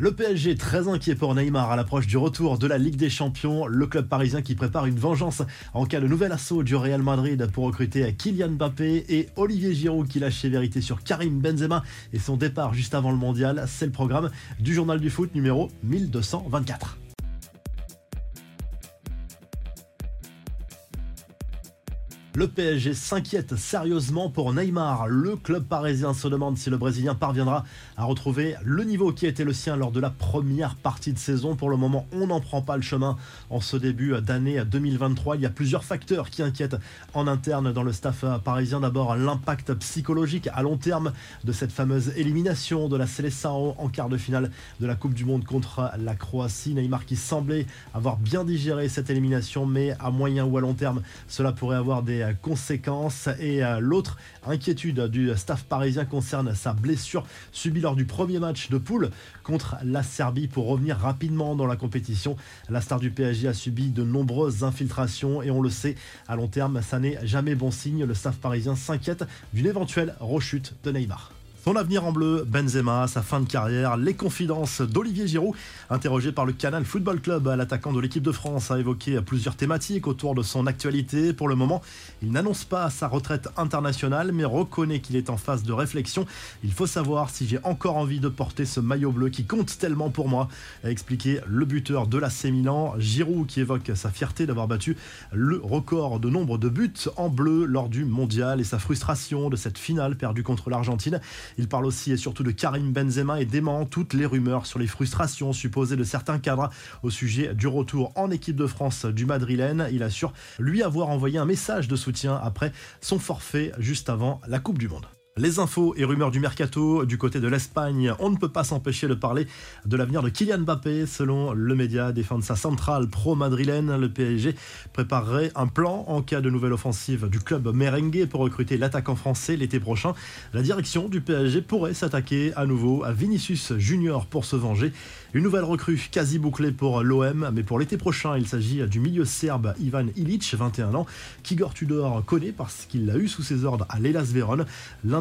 Le PSG très inquiet pour Neymar à l'approche du retour de la Ligue des Champions. Le club parisien qui prépare une vengeance en cas de nouvel assaut du Real Madrid pour recruter Kylian Mbappé et Olivier Giroud qui lâche ses vérités sur Karim Benzema et son départ juste avant le mondial. C'est le programme du journal du foot numéro 1224. Le PSG s'inquiète sérieusement pour Neymar. Le club parisien se demande si le Brésilien parviendra à retrouver le niveau qui été le sien lors de la première partie de saison. Pour le moment, on n'en prend pas le chemin en ce début d'année 2023. Il y a plusieurs facteurs qui inquiètent en interne dans le staff parisien. D'abord, l'impact psychologique à long terme de cette fameuse élimination de la Seleção en quart de finale de la Coupe du Monde contre la Croatie. Neymar qui semblait avoir bien digéré cette élimination, mais à moyen ou à long terme, cela pourrait avoir des conséquences. Et euh, l'autre inquiétude du staff parisien concerne sa blessure subie lors du premier match de poule contre la Serbie pour revenir rapidement dans la compétition. La star du PSG a subi de nombreuses infiltrations et on le sait, à long terme, ça n'est jamais bon signe. Le staff parisien s'inquiète d'une éventuelle rechute de Neymar. Son avenir en bleu, Benzema, sa fin de carrière, les confidences d'Olivier Giroud, interrogé par le Canal Football Club, l'attaquant de l'équipe de France a évoqué plusieurs thématiques autour de son actualité. Pour le moment, il n'annonce pas sa retraite internationale, mais reconnaît qu'il est en phase de réflexion. Il faut savoir si j'ai encore envie de porter ce maillot bleu qui compte tellement pour moi, a expliqué le buteur de l'AC Milan, Giroud, qui évoque sa fierté d'avoir battu le record de nombre de buts en bleu lors du mondial et sa frustration de cette finale perdue contre l'Argentine. Il parle aussi et surtout de Karim Benzema et dément toutes les rumeurs sur les frustrations supposées de certains cadres au sujet du retour en équipe de France du Madrilène. Il assure lui avoir envoyé un message de soutien après son forfait juste avant la Coupe du Monde. Les infos et rumeurs du mercato du côté de l'Espagne, on ne peut pas s'empêcher de parler de l'avenir de Kylian Mbappé. Selon le média sa centrale pro-madrilène, le PSG préparerait un plan en cas de nouvelle offensive du club merengue pour recruter l'attaquant français l'été prochain. La direction du PSG pourrait s'attaquer à nouveau à Vinicius Junior pour se venger. Une nouvelle recrue quasi bouclée pour l'OM, mais pour l'été prochain, il s'agit du milieu serbe Ivan Ilic, 21 ans, qu'Igor Tudor connaît parce qu'il l'a eu sous ses ordres à l'Elas Vérone.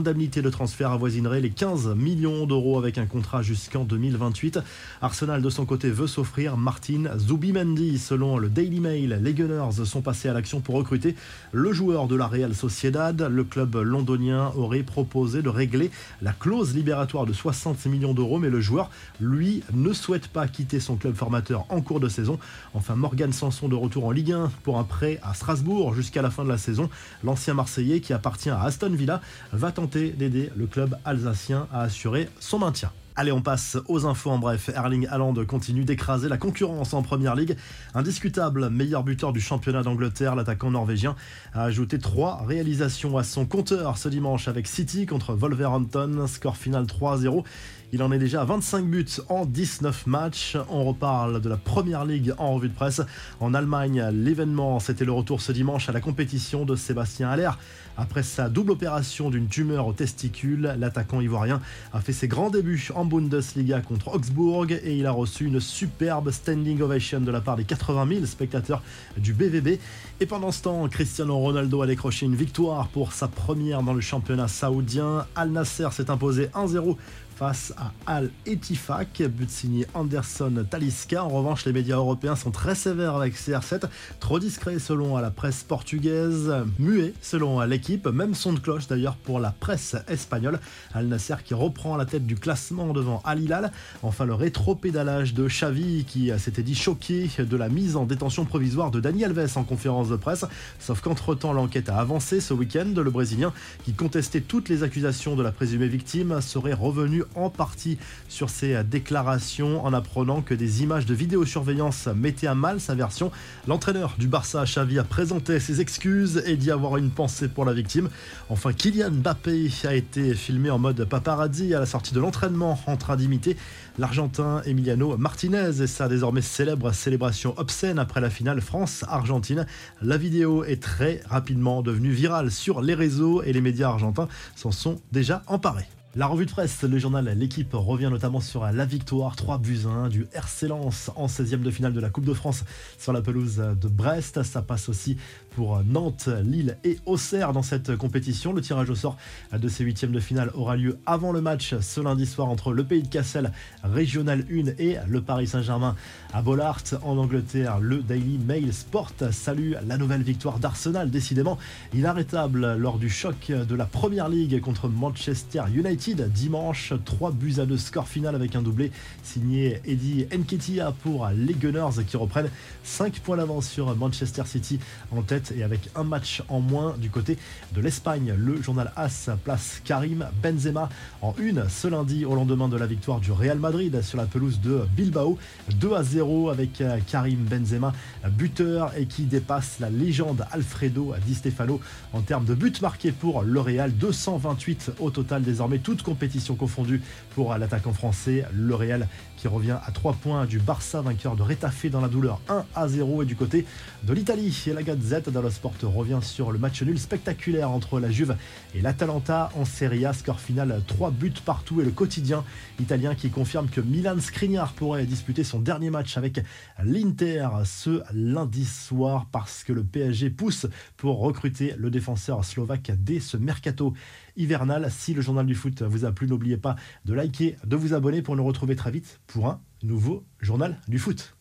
L'indemnité de transfert avoisinerait les 15 millions d'euros avec un contrat jusqu'en 2028. Arsenal de son côté veut s'offrir Martin Zubimendi. Selon le Daily Mail, les Gunners sont passés à l'action pour recruter le joueur de la Real Sociedad. Le club londonien aurait proposé de régler la clause libératoire de 60 millions d'euros, mais le joueur, lui, ne souhaite pas quitter son club formateur en cours de saison. Enfin, Morgan Sanson de retour en Ligue 1 pour un prêt à Strasbourg jusqu'à la fin de la saison. L'ancien Marseillais qui appartient à Aston Villa va tenter d'aider le club alsacien à assurer son maintien. Allez, on passe aux infos en bref. Erling Haaland continue d'écraser la concurrence en première ligue. Indiscutable meilleur buteur du championnat d'Angleterre, l'attaquant norvégien a ajouté trois réalisations à son compteur ce dimanche avec City contre Wolverhampton. Score final 3-0. Il en est déjà à 25 buts en 19 matchs. On reparle de la première ligue en revue de presse. En Allemagne, l'événement, c'était le retour ce dimanche à la compétition de Sébastien Haller. Après sa double opération d'une tumeur au testicule, l'attaquant ivoirien a fait ses grands débuts en Bundesliga contre Augsbourg et il a reçu une superbe standing ovation de la part des 80 000 spectateurs du BVB. Et pendant ce temps, Cristiano Ronaldo a décroché une victoire pour sa première dans le championnat saoudien. Al Nasser s'est imposé 1-0 face à Al Etifak, but signé Anderson Talisca. En revanche, les médias européens sont très sévères avec CR7, trop discret selon la presse portugaise, muet selon l'équipe, même son de cloche d'ailleurs pour la presse espagnole. Al Nasser qui reprend la tête du classement devant Al Hilal. Enfin, le rétro-pédalage de Xavi qui s'était dit choqué de la mise en détention provisoire de Dani Alves en conférence de presse. Sauf qu'entre-temps, l'enquête a avancé ce week-end. Le Brésilien, qui contestait toutes les accusations de la présumée victime, serait revenu en partie sur ses déclarations en apprenant que des images de vidéosurveillance mettaient à mal sa version. L'entraîneur du Barça, Xavi, a présenté ses excuses et dit avoir une pensée pour la victime. Enfin, Kylian Mbappé a été filmé en mode paparazzi à la sortie de l'entraînement en train d'imiter l'Argentin Emiliano Martinez et sa désormais célèbre célébration obscène après la finale France-Argentine. La vidéo est très rapidement devenue virale sur les réseaux et les médias argentins s'en sont déjà emparés. La revue de presse, le journal L'équipe revient notamment sur la victoire 3 buts 1 du RC en 16e de finale de la Coupe de France sur la pelouse de Brest. Ça passe aussi pour Nantes, Lille et Auxerre dans cette compétition. Le tirage au sort de ces huitièmes de finale aura lieu avant le match ce lundi soir entre le Pays de Cassel, Régional 1 et le Paris Saint-Germain à Bollard en Angleterre. Le Daily Mail Sport salue la nouvelle victoire d'Arsenal, décidément inarrêtable lors du choc de la Première Ligue contre Manchester United dimanche. 3 buts à 2 score final avec un doublé signé Eddie Nketiah pour les Gunners qui reprennent 5 points d'avance sur Manchester City en tête et avec un match en moins du côté de l'Espagne. Le journal AS place Karim Benzema en une ce lundi au lendemain de la victoire du Real Madrid sur la pelouse de Bilbao. 2 à 0 avec Karim Benzema buteur et qui dépasse la légende Alfredo Di Stefano en termes de buts marqués pour le Real. 228 au total désormais toute compétition confondue pour l'attaquant français. Le Real qui revient à 3 points du Barça vainqueur de Retafe dans la douleur 1 à 0 et du côté de l'Italie. Et la Gazette Sport revient sur le match nul spectaculaire entre la Juve et l'Atalanta en Serie A score final 3 buts partout et le quotidien italien qui confirme que Milan Skriniar pourrait disputer son dernier match avec l'Inter ce lundi soir parce que le PSG pousse pour recruter le défenseur slovaque dès ce mercato hivernal. Si le journal du foot vous a plu, n'oubliez pas de liker, de vous abonner pour nous retrouver très vite pour un nouveau journal du foot.